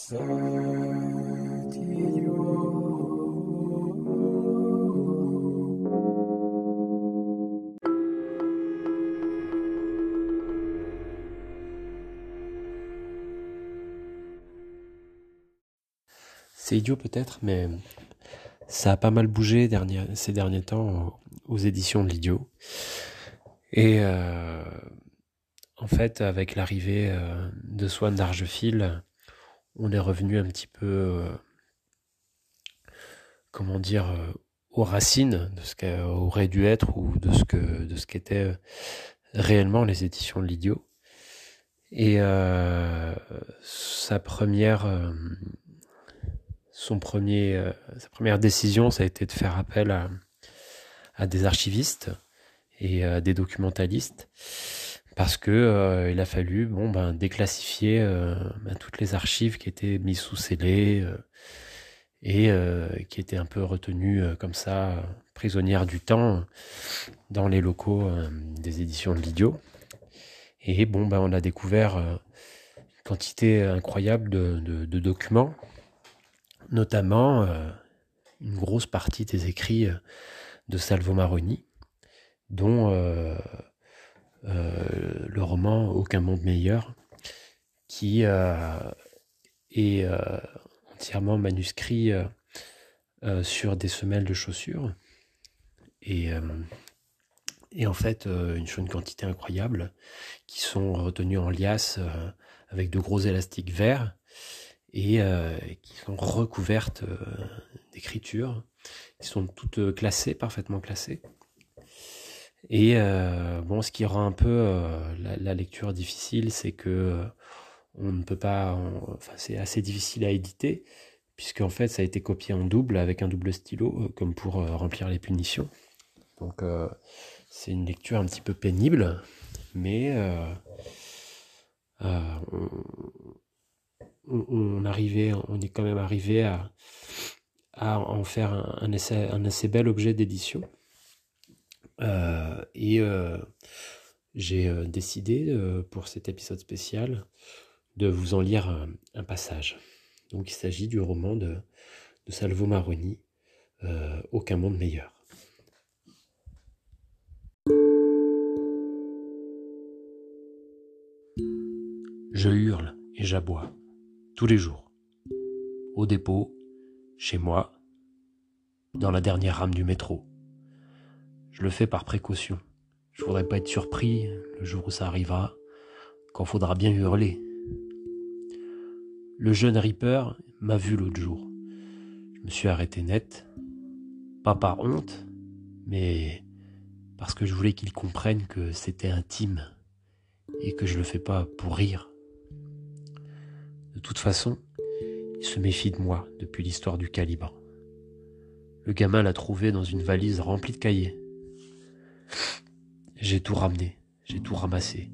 C'est idiot peut-être, mais ça a pas mal bougé ces derniers temps aux éditions de l'idiot. Et euh, en fait, avec l'arrivée euh, de Swan d'Argefil, on est revenu un petit peu, euh, comment dire, aux racines de ce qu'aurait dû être ou de ce que de ce qu'étaient réellement les éditions de l'idiot. Et sa première son premier, euh, sa première décision, ça a été de faire appel à, des archivistes et à des documentalistes parce que euh, il a fallu bon ben déclassifier euh, ben, toutes les archives qui étaient mises sous scellé et qui étaient un peu retenues comme ça prisonnières du temps dans les locaux des éditions de l'idiot et bon ben on a découvert une quantité incroyable de documents notamment euh, une grosse partie des écrits euh, de Salvo Maroni, dont euh, le roman Aucun monde meilleur, qui est entièrement manuscrit sur des semelles de chaussures. Et, en fait, une, quantité incroyable qui sont retenues en liasse avec de gros élastiques verts et euh, qui sont recouvertes euh, d'écriture, qui sont toutes euh, classées, parfaitement classées. Et bon, ce qui rend un peu la, lecture difficile, c'est que on ne peut pas, enfin c'est assez difficile à éditer, puisqu'en fait ça a été copié en double avec un double stylo, comme pour remplir les punitions. Donc c'est une lecture un petit peu pénible, mais on, arrivait, on est quand même arrivé à, en faire un, assez bel objet d'édition. Euh, et euh, j'ai euh, décidé pour cet épisode spécial de vous en lire un, passage. Donc il s'agit du roman de, de Salvo Maroni, Aucun monde meilleur. Je hurle et j'aboie tous les jours. Au dépôt, chez moi, dans la dernière rame du métro. Je le fais par précaution. Je voudrais pas être surpris le jour où ça arrivera, quand faudra bien hurler. Le jeune Reaper m'a vu l'autre jour. Je me suis arrêté net, pas par honte, mais parce que je voulais qu'il comprenne que c'était intime et que je le fais pas pour rire. De toute façon, il se méfie de moi depuis l'histoire du calibre. Le gamin l'a trouvé dans une valise remplie de cahiers. J'ai tout ramené, j'ai tout ramassé.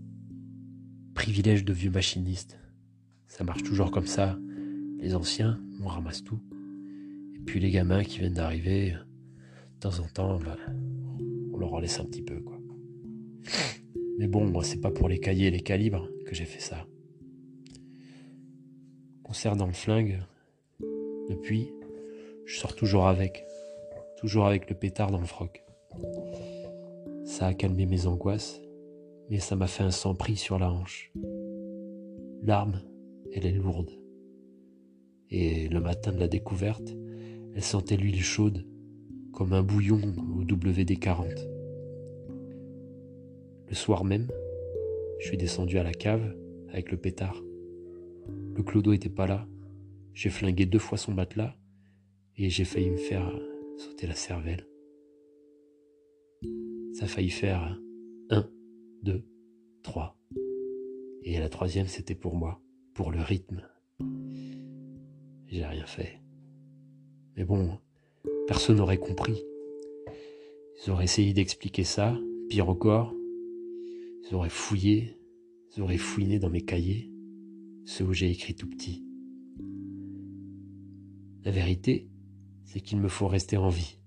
Privilège de vieux machiniste. Ça marche toujours comme ça. Les anciens, on ramasse tout. Et puis les gamins qui viennent d'arriver, de temps en temps, bah, on leur en laisse un petit peu, quoi. Mais bon, moi, c'est pas pour les cahiers et les calibres que j'ai fait ça concernant le flingue, depuis, je sors toujours avec. Toujours avec le pétard dans le froc. Ça a calmé mes angoisses, mais ça m'a fait un sang pris sur la hanche. L'arme, elle est lourde. Et le matin de la découverte, elle sentait l'huile chaude, comme un bouillon au WD-40. Le soir même, je suis descendu à la cave avec le pétard. Le clodo était pas là. J'ai flingué deux fois son matelas et j'ai failli me faire sauter la cervelle. Ça a failli faire un, deux, trois. Et la troisième, c'était pour moi, pour le rythme. J'ai rien fait. Mais bon, personne n'aurait compris. Ils auraient essayé d'expliquer ça, pire encore, ils auraient fouillé, ils auraient fouiné dans mes cahiers ce où j'ai écrit tout petit. La vérité, c'est qu'il me faut rester en vie,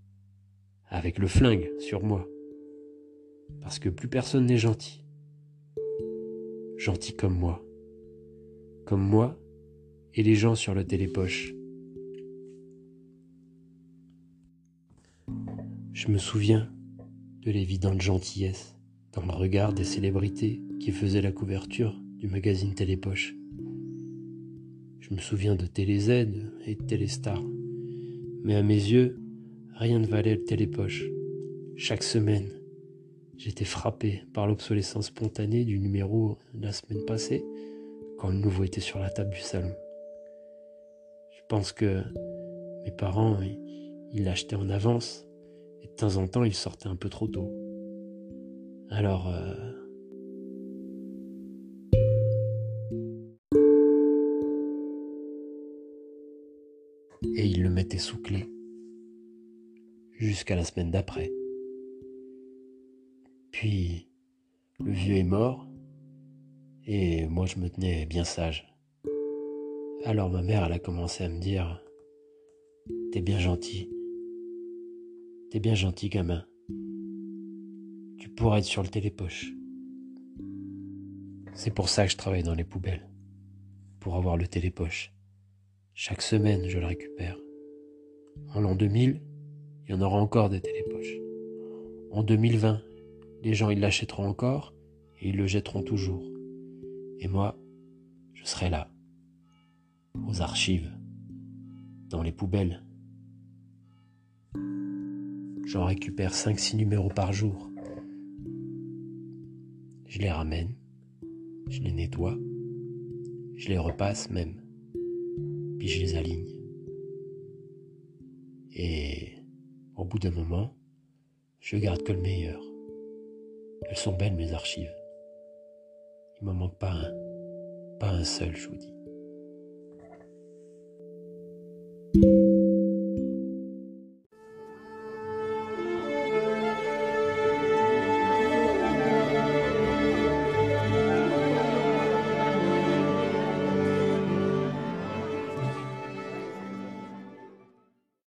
avec le flingue sur moi, parce que plus personne n'est gentil. Gentil comme moi. Comme moi, et les gens sur le télépoche. Je me souviens de l'évidente gentillesse dans le regard des célébrités qui faisaient la couverture du magazine Télépoche. Je me souviens de TéléZ et de Téléstar. Mais à mes yeux, rien ne valait le Télépoche. Chaque semaine, j'étais frappé par l'obsolescence spontanée du numéro la semaine passée quand le nouveau était sur la table du salon. Je pense que mes parents, ils l'achetaient en avance et de temps en temps, ils sortaient un peu trop tôt. Alors, euh, et il le mettait sous clé jusqu'à la semaine d'après. Puis le vieux est mort et moi je me tenais bien sage. Alors ma mère elle a commencé à me dire T'es bien gentil. T'es bien gentil gamin. Tu pourrais être sur le télépoche. C'est pour ça que je travaille dans les poubelles. Pour avoir le télépoche. Chaque semaine, je le récupère. En l'an 2000, il y en aura encore des télépoches. En 2020, les gens ils l'achèteront encore et ils le jetteront toujours. Et moi, je serai là, aux archives, dans les poubelles. J'en récupère 5-6 numéros par jour. Je les ramène, je les nettoie, je les repasse même puis je les aligne. Et au bout d'un moment, je garde que le meilleur. Elles sont belles mes archives. Il m'en manque pas un, pas un seul, je vous dis.